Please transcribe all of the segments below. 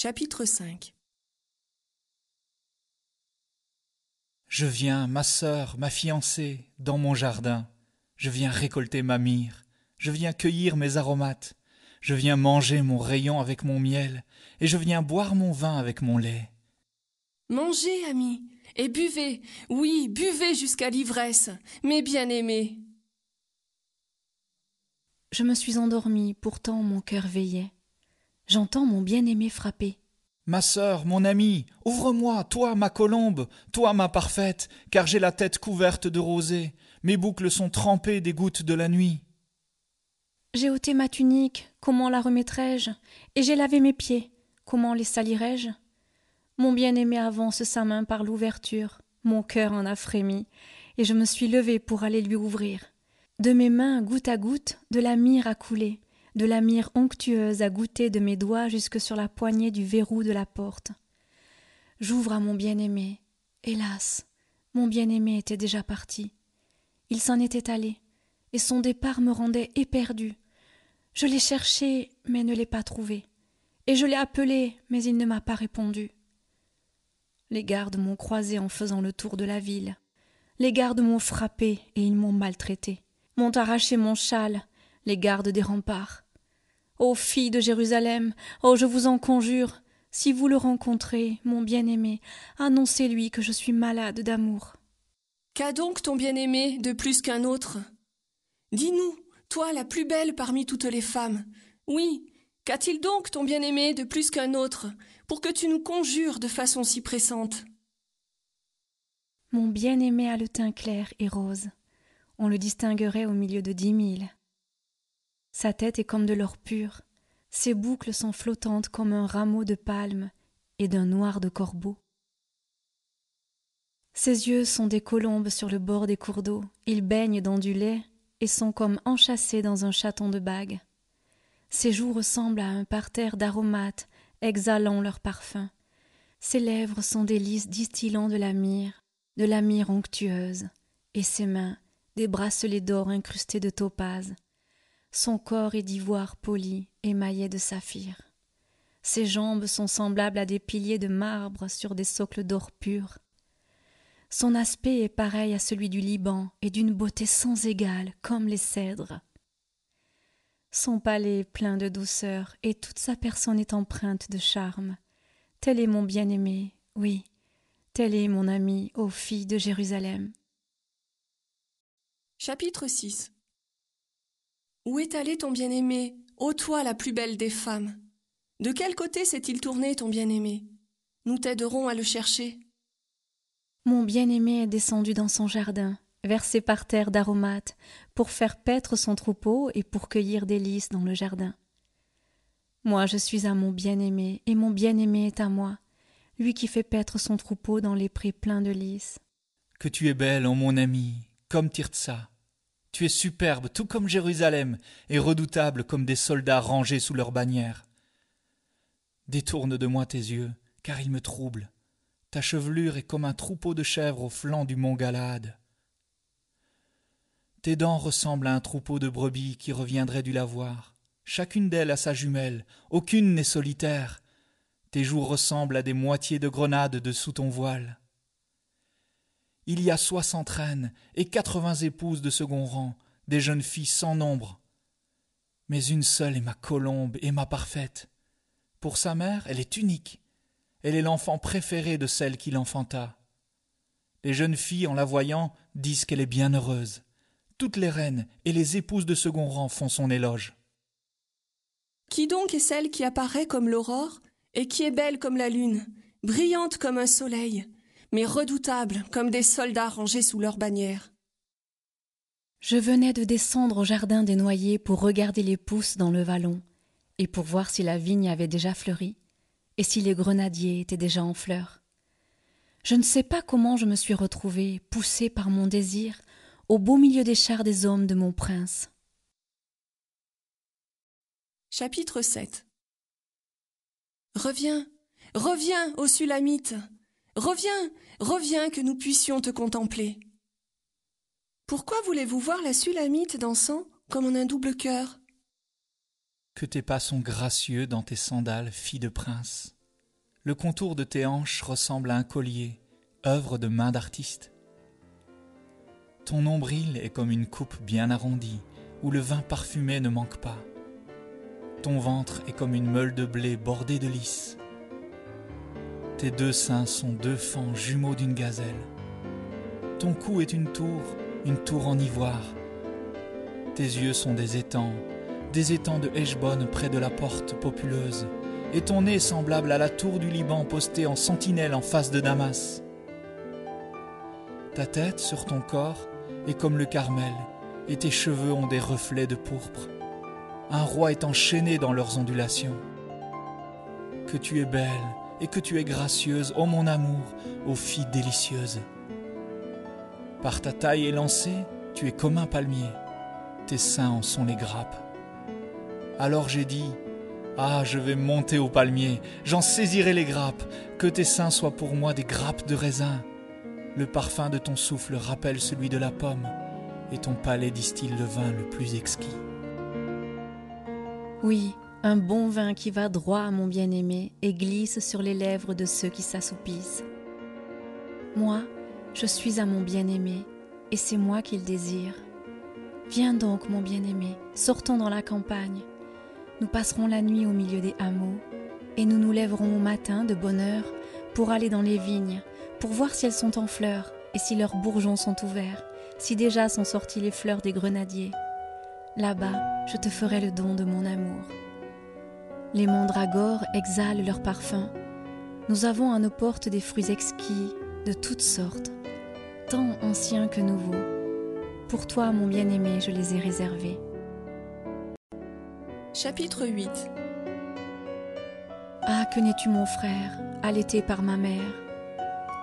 Chapitre 5 Je viens, ma sœur, ma fiancée, dans mon jardin. Je viens récolter ma myrrhe. Je viens cueillir mes aromates. Je viens manger mon rayon avec mon miel. Et je viens boire mon vin avec mon lait. Mangez, amis, et buvez, oui, buvez jusqu'à l'ivresse, mes bien-aimés. Je me suis endormie, pourtant mon cœur veillait. J'entends mon bien-aimé frapper. Ma sœur, mon amie, ouvre-moi, toi, ma colombe, toi, ma parfaite, car j'ai la tête couverte de rosée, mes boucles sont trempées des gouttes de la nuit. J'ai ôté ma tunique, comment la remettrai-je? Et j'ai lavé mes pieds, comment les salirai-je? Mon bien-aimé avance sa main par l'ouverture, mon cœur en a frémi, et je me suis levée pour aller lui ouvrir. De mes mains, goutte à goutte, de la myrrhe a coulé, de la myrrhe onctueuse a goûté de mes doigts jusque sur la poignée du verrou de la porte. J'ouvre à mon bien-aimé. Hélas, mon bien-aimé était déjà parti. Il s'en était allé, et son départ me rendait éperdu. Je l'ai cherché, mais ne l'ai pas trouvé, et je l'ai appelé, mais il ne m'a pas répondu. Les gardes m'ont croisé en faisant le tour de la ville. Les gardes m'ont frappé et ils m'ont maltraité, m'ont arraché mon châle, les gardes des remparts. Ô fille de Jérusalem, oh je vous en conjure, si vous le rencontrez, mon bien-aimé, annoncez-lui que je suis malade d'amour. Qu'a donc ton bien-aimé de plus qu'un autre? Dis-nous, toi la plus belle parmi toutes les femmes. Oui, qu'a-t-il donc ton bien-aimé de plus qu'un autre, pour que tu nous conjures de façon si pressante? Mon bien-aimé a le teint clair et rose. On le distinguerait au milieu de dix mille. Sa tête est comme de l'or pur, ses boucles sont flottantes comme un rameau de palme et d'un noir de corbeau. Ses yeux sont des colombes sur le bord des cours d'eau, ils baignent dans du lait et sont comme enchâssés dans un chaton de bague. Ses joues ressemblent à un parterre d'aromates exhalant leur parfum. Ses lèvres sont des lys distillant de la myrrhe, de la myrrhe onctueuse, et ses mains des bracelets d'or incrustés de topaze. Son corps est d'ivoire poli, émaillé de saphir. Ses jambes sont semblables à des piliers de marbre sur des socles d'or pur. Son aspect est pareil à celui du Liban et d'une beauté sans égale, comme les cèdres. Son palais est plein de douceur et toute sa personne est empreinte de charme. Tel est mon bien-aimé, oui, tel est mon ami, ô fille de Jérusalem. Chapitre 6 Où est allé ton bien-aimé, ô toi la plus belle des femmes? De quel côté s'est-il tourné ton bien-aimé? Nous t'aiderons à le chercher. Mon bien-aimé est descendu dans son jardin, versé par terre d'aromates, pour faire paître son troupeau et pour cueillir des lys dans le jardin. Moi je suis à mon bien-aimé, et mon bien-aimé est à moi, lui qui fait paître son troupeau dans les prés pleins de lys. Que tu es belle, ô mon ami, comme Tirtsa. Tu es superbe, tout comme Jérusalem, et redoutable comme des soldats rangés sous leur bannière. Détourne de moi tes yeux, car ils me troublent. Ta chevelure est comme un troupeau de chèvres au flanc du mont Galade. Tes dents ressemblent à un troupeau de brebis qui reviendrait du lavoir. Chacune d'elles a sa jumelle, aucune n'est solitaire. Tes joues ressemblent à des moitiés de grenades dessous ton voile. Il y a soixante reines et quatre-vingts épouses de second rang, des jeunes filles sans nombre. Mais une seule est ma colombe et ma parfaite. Pour sa mère, elle est unique. Elle est l'enfant préféré de celle qui l'enfanta. Les jeunes filles, en la voyant, disent qu'elle est bien heureuse. Toutes les reines et les épouses de second rang font son éloge. Qui donc est celle qui apparaît comme l'aurore et qui est belle comme la lune, brillante comme un soleil, mais redoutable comme des soldats rangés sous leur bannière Je venais de descendre au jardin des noyers pour regarder les pousses dans le vallon, et pour voir si la vigne avait déjà fleuri, et si les grenadiers étaient déjà en fleurs. Je ne sais pas comment je me suis retrouvée, poussée par mon désir, au beau milieu des chars des hommes de mon prince. Chapitre 7 Reviens, reviens, ô Sulamite Reviens, reviens que nous puissions te contempler. Pourquoi voulez-vous voir la Sulamite dansant comme en un double cœur? Que tes pas sont gracieux dans tes sandales, fille de prince. Le contour de tes hanches ressemble à un collier, œuvre de main d'artiste. Ton nombril est comme une coupe bien arrondie, où le vin parfumé ne manque pas. Ton ventre est comme une meule de blé bordée de lys. Tes deux seins sont deux fans jumeaux d'une gazelle. Ton cou est une tour, une tour en ivoire. Tes yeux sont des étangs, des étangs de Heshbon près de la porte populeuse, et ton nez semblable à la tour du Liban postée en sentinelle en face de Damas. Ta tête sur ton corps est comme le Carmel, et tes cheveux ont des reflets de pourpre. Un roi est enchaîné dans leurs ondulations. Que tu es belle, et que tu es gracieuse, ô mon amour, ô fille délicieuse. Par ta taille élancée, tu es comme un palmier, tes seins en sont les grappes. Alors j'ai dit, ah, je vais monter au palmier, j'en saisirai les grappes, que tes seins soient pour moi des grappes de raisin. Le parfum de ton souffle rappelle celui de la pomme, et ton palais distille le vin le plus exquis. Oui, un bon vin qui va droit à mon bien-aimé et glisse sur les lèvres de ceux qui s'assoupissent. Moi, je suis à mon bien-aimé, et c'est moi qu'il désire. Viens donc, mon bien-aimé, sortons dans la campagne. Nous passerons la nuit au milieu des hameaux, et nous nous lèverons au matin de bonne heure pour aller dans les vignes, pour voir si elles sont en fleurs, et si leurs bourgeons sont ouverts, si déjà sont sorties les fleurs des grenadiers. Là-bas, je te ferai le don de mon amour. Les mandragores exhalent leur parfum. Nous avons à nos portes des fruits exquis de toutes sortes, tant anciens que nouveaux. Pour toi, mon bien-aimé, je les ai réservés. Chapitre 8 Ah, que n'es-tu mon frère, allaité par ma mère?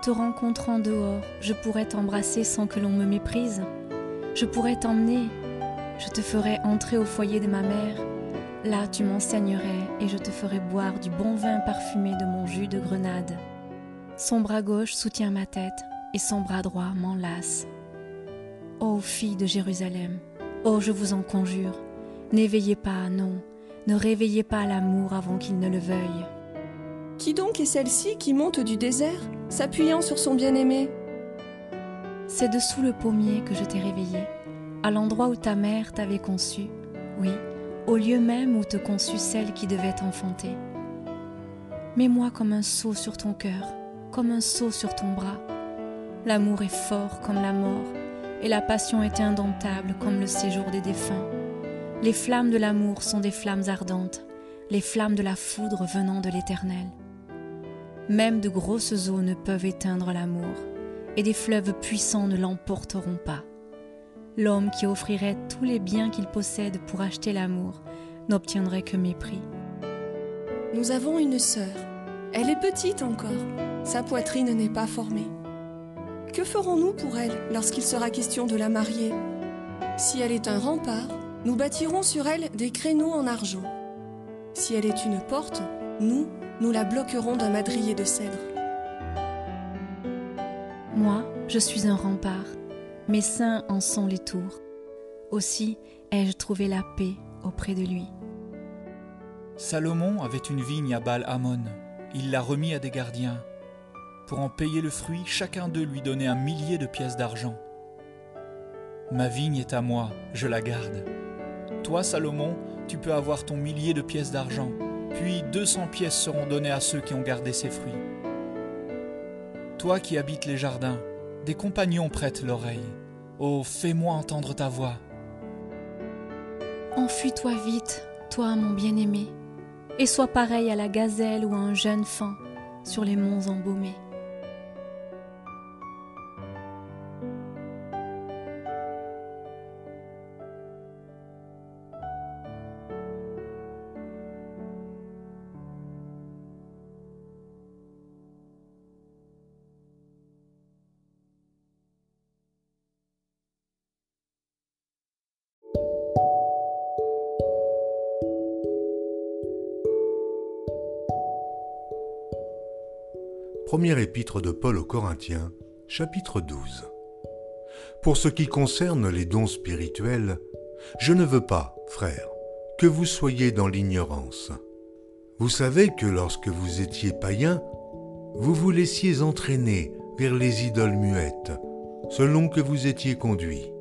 Te rencontrant dehors, je pourrais t'embrasser sans que l'on me méprise? Je pourrais t'emmener, je te ferais entrer au foyer de ma mère Là, tu m'enseignerais et je te ferai boire du bon vin parfumé de mon jus de grenade. Son bras gauche soutient ma tête et son bras droit m'enlace. Ô fille de Jérusalem, ô je vous en conjure, n'éveillez pas, non, ne réveillez pas l'amour avant qu'il ne le veuille. Qui donc est celle-ci qui monte du désert, s'appuyant sur son bien-aimé? C'est dessous le pommier que je t'ai réveillé, à l'endroit où ta mère t'avait conçu, oui, au lieu même où te conçut celle qui devait t'enfanter. Mets-moi comme un seau sur ton cœur, comme un seau sur ton bras. L'amour est fort comme la mort, et la passion est indomptable comme le séjour des défunts. Les flammes de l'amour sont des flammes ardentes, les flammes de la foudre venant de l'Éternel. Même de grosses eaux ne peuvent éteindre l'amour, et des fleuves puissants ne l'emporteront pas. L'homme qui offrirait tous les biens qu'il possède pour acheter l'amour n'obtiendrait que mépris. Nous avons une sœur. Elle est petite encore. Sa poitrine n'est pas formée. Que ferons-nous pour elle lorsqu'il sera question de la marier? Si elle est un rempart, nous bâtirons sur elle des créneaux en argent. Si elle est une porte, nous, nous la bloquerons d'un madrier de cèdre. Moi, je suis un rempart mes seins en sont les tours. Aussi ai-je trouvé la paix auprès de lui. Salomon avait une vigne à Baal-Hamon. Il l'a remis à des gardiens. Pour en payer le fruit, chacun d'eux lui donnait un millier de pièces d'argent. Ma vigne est à moi, je la garde. Toi, Salomon, tu peux avoir ton millier de pièces d'argent, puis deux cents pièces seront données à ceux qui ont gardé ses fruits. Toi qui habites les jardins, des compagnons prêtent l'oreille. Oh, fais-moi entendre ta voix. Enfuis-toi vite, toi mon bien-aimé, et sois pareil à la gazelle ou à un jeune fan sur les monts embaumés. Première épître de Paul aux Corinthiens, chapitre 12. Pour ce qui concerne les dons spirituels, je ne veux pas, frères, que vous soyez dans l'ignorance. Vous savez que lorsque vous étiez païens, vous vous laissiez entraîner vers les idoles muettes, selon que vous étiez conduit.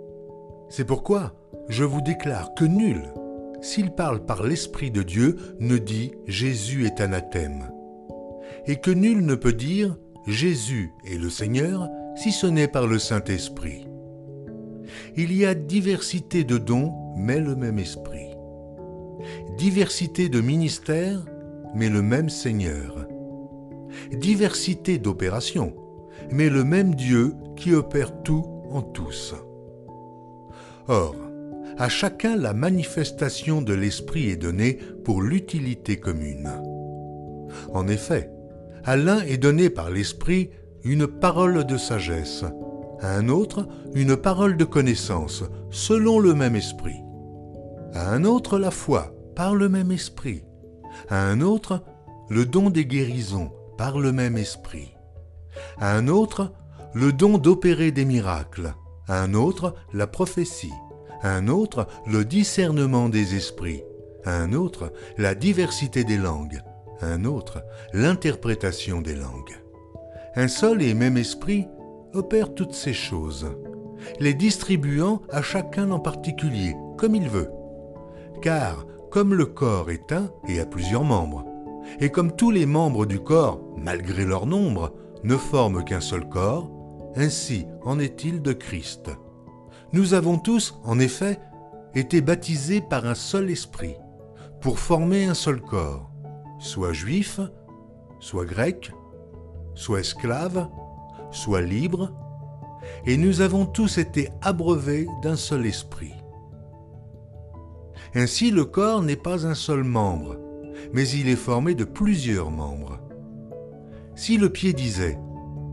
C'est pourquoi je vous déclare que nul, s'il parle par l'Esprit de Dieu, ne dit Jésus est anathème, et que nul ne peut dire Jésus est le Seigneur si ce n'est par le Saint-Esprit. Il y a diversité de dons, mais le même Esprit. Diversité de ministères, mais le même Seigneur. Diversité d'opérations, mais le même Dieu qui opère tout en tous. Or, à chacun la manifestation de l'Esprit est donnée pour l'utilité commune. En effet, à l'un est donné par l'Esprit une parole de sagesse, à un autre une parole de connaissance, selon le même Esprit, à un autre la foi, par le même Esprit, à un autre le don des guérisons, par le même Esprit, à un autre le don d'opérer des miracles, à un autre la prophétie, à un autre le discernement des esprits, à un autre la diversité des langues, un autre l'interprétation des langues. Un seul et même esprit opère toutes ces choses, les distribuant à chacun en particulier, comme il veut. Car, comme le corps est un et a plusieurs membres, et comme tous les membres du corps, malgré leur nombre, ne forment qu'un seul corps, ainsi en est-il de Christ. Nous avons tous, en effet, été baptisés par un seul esprit, pour former un seul corps, soit juif, soit grec, soit esclave, soit libre, et nous avons tous été abreuvés d'un seul esprit. Ainsi le corps n'est pas un seul membre, mais il est formé de plusieurs membres. Si le pied disait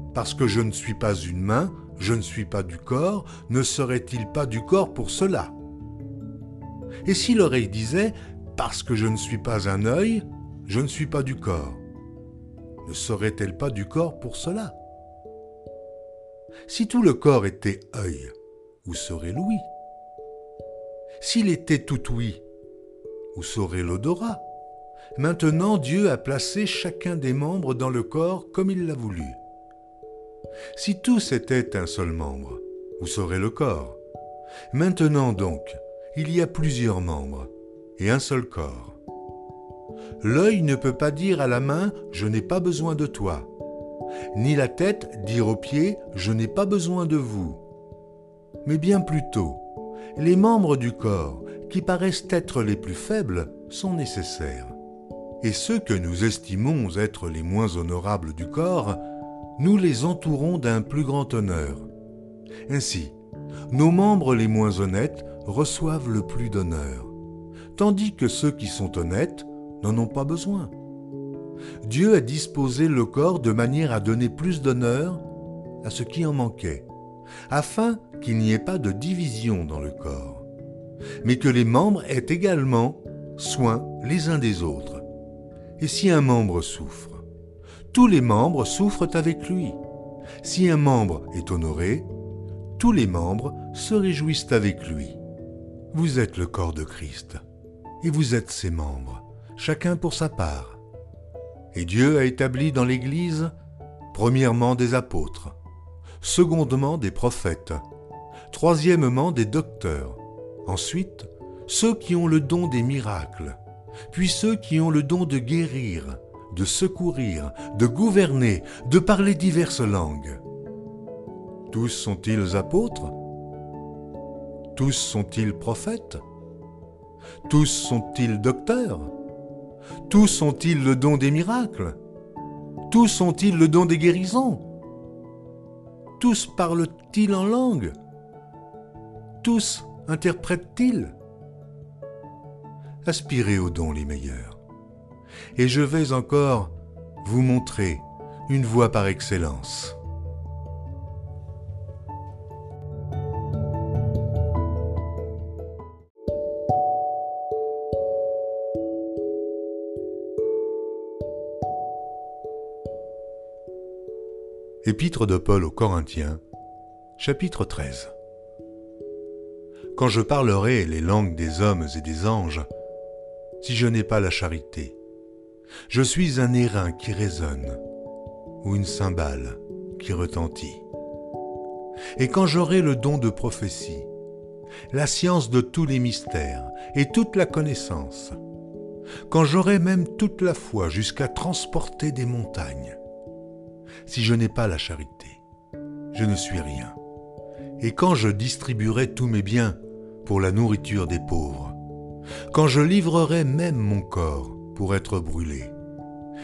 ⁇ Parce que je ne suis pas une main, je ne suis pas du corps, ne serait-il pas du corps pour cela ?⁇ Et si l'oreille disait ⁇ Parce que je ne suis pas un œil, je ne suis pas du corps ⁇ ne serait-elle pas du corps pour cela? Si tout le corps était œil, où serait l'ouïe? S'il était tout ouïe, où serait l'odorat? Maintenant Dieu a placé chacun des membres dans le corps comme il l'a voulu. Si tous étaient un seul membre, où serait le corps? Maintenant donc, il y a plusieurs membres et un seul corps. L'œil ne peut pas dire à la main Je n'ai pas besoin de toi, ni la tête dire aux pieds Je n'ai pas besoin de vous. Mais bien plutôt, les membres du corps, qui paraissent être les plus faibles, sont nécessaires et ceux que nous estimons être les moins honorables du corps, nous les entourons d'un plus grand honneur. Ainsi, nos membres les moins honnêtes reçoivent le plus d'honneur, tandis que ceux qui sont honnêtes n'en ont pas besoin. Dieu a disposé le corps de manière à donner plus d'honneur à ce qui en manquait, afin qu'il n'y ait pas de division dans le corps, mais que les membres aient également soin les uns des autres. Et si un membre souffre, tous les membres souffrent avec lui. Si un membre est honoré, tous les membres se réjouissent avec lui. Vous êtes le corps de Christ, et vous êtes ses membres, chacun pour sa part. Et Dieu a établi dans l'Église, premièrement des apôtres, secondement des prophètes, troisièmement des docteurs, ensuite ceux qui ont le don des miracles, puis ceux qui ont le don de guérir, de secourir, de gouverner, de parler diverses langues. Tous sont-ils apôtres? Tous sont-ils prophètes? Tous sont-ils docteurs? Tous ont-ils le don des miracles? Tous ont-ils le don des guérisons? Tous parlent-ils en langue? Tous interprètent-ils? Aspirez aux dons les meilleurs. Et je vais encore vous montrer une voie par excellence. Épître de Paul aux Corinthiens, chapitre 13 Quand je parlerai les langues des hommes et des anges, si je n'ai pas la charité. Je suis un airain qui résonne, ou une cymbale qui retentit. Et quand j'aurai le don de prophétie, la science de tous les mystères et toute la connaissance, quand j'aurai même toute la foi jusqu'à transporter des montagnes, si je n'ai pas la charité, je ne suis rien. Et quand je distribuerai tous mes biens pour la nourriture des pauvres, quand je livrerai même mon corps pour être brûlé,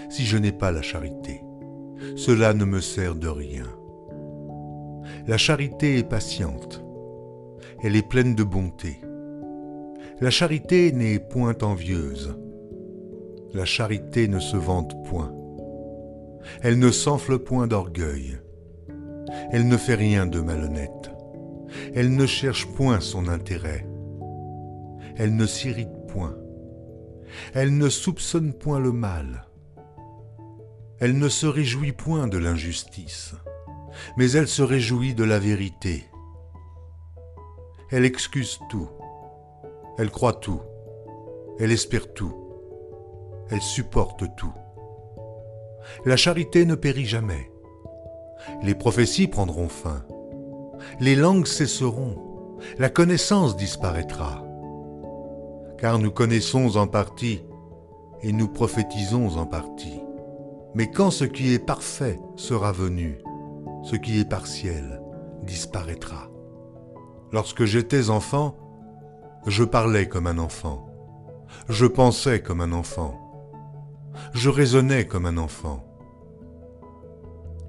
si je n'ai pas la charité, cela ne me sert de rien. La charité est patiente, elle est pleine de bonté. La charité n'est point envieuse. La charité ne se vante point. Elle ne s'enfle point d'orgueil. Elle ne fait rien de malhonnête. Elle ne cherche point son intérêt. Elle ne s'irrite point. Elle ne soupçonne point le mal. Elle ne se réjouit point de l'injustice, mais elle se réjouit de la vérité. Elle excuse tout. Elle croit tout. Elle espère tout. Elle supporte tout. La charité ne périt jamais. Les prophéties prendront fin. Les langues cesseront. La connaissance disparaîtra. Car nous connaissons en partie et nous prophétisons en partie. Mais quand ce qui est parfait sera venu, ce qui est partiel disparaîtra. Lorsque j'étais enfant, je parlais comme un enfant. Je pensais comme un enfant. Je raisonnais comme un enfant.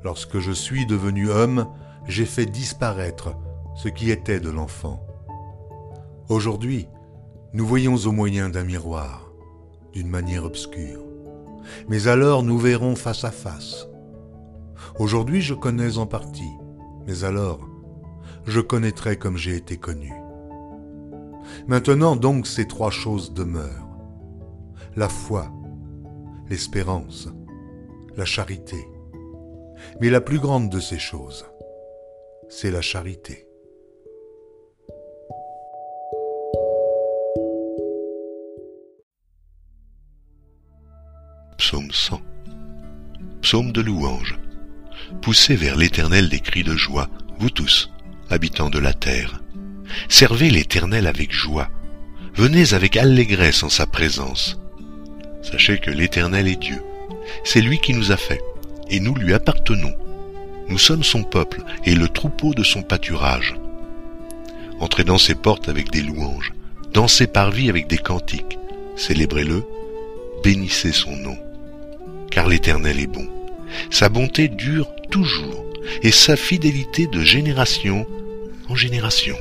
Lorsque je suis devenu homme, j'ai fait disparaître ce qui était de l'enfant. Aujourd'hui, nous voyons au moyen d'un miroir, d'une manière obscure. Mais alors nous verrons face à face. Aujourd'hui je connais en partie, mais alors je connaîtrai comme j'ai été connu. Maintenant donc ces trois choses demeurent. La foi, l'espérance, la charité. Mais la plus grande de ces choses, c'est la charité. Psaume 100 Psaume de louange. Poussez vers l'Éternel des cris de joie, vous tous, habitants de la terre. Servez l'Éternel avec joie. Venez avec allégresse en sa présence. Sachez que l'Éternel est Dieu. C'est lui qui nous a fait, et nous lui appartenons. Nous sommes son peuple et le troupeau de son pâturage. Entrez dans ses portes avec des louanges, dans ses parvis avec des cantiques. Célébrez-le, bénissez son nom. Car l'Éternel est bon. Sa bonté dure toujours et sa fidélité de génération en génération.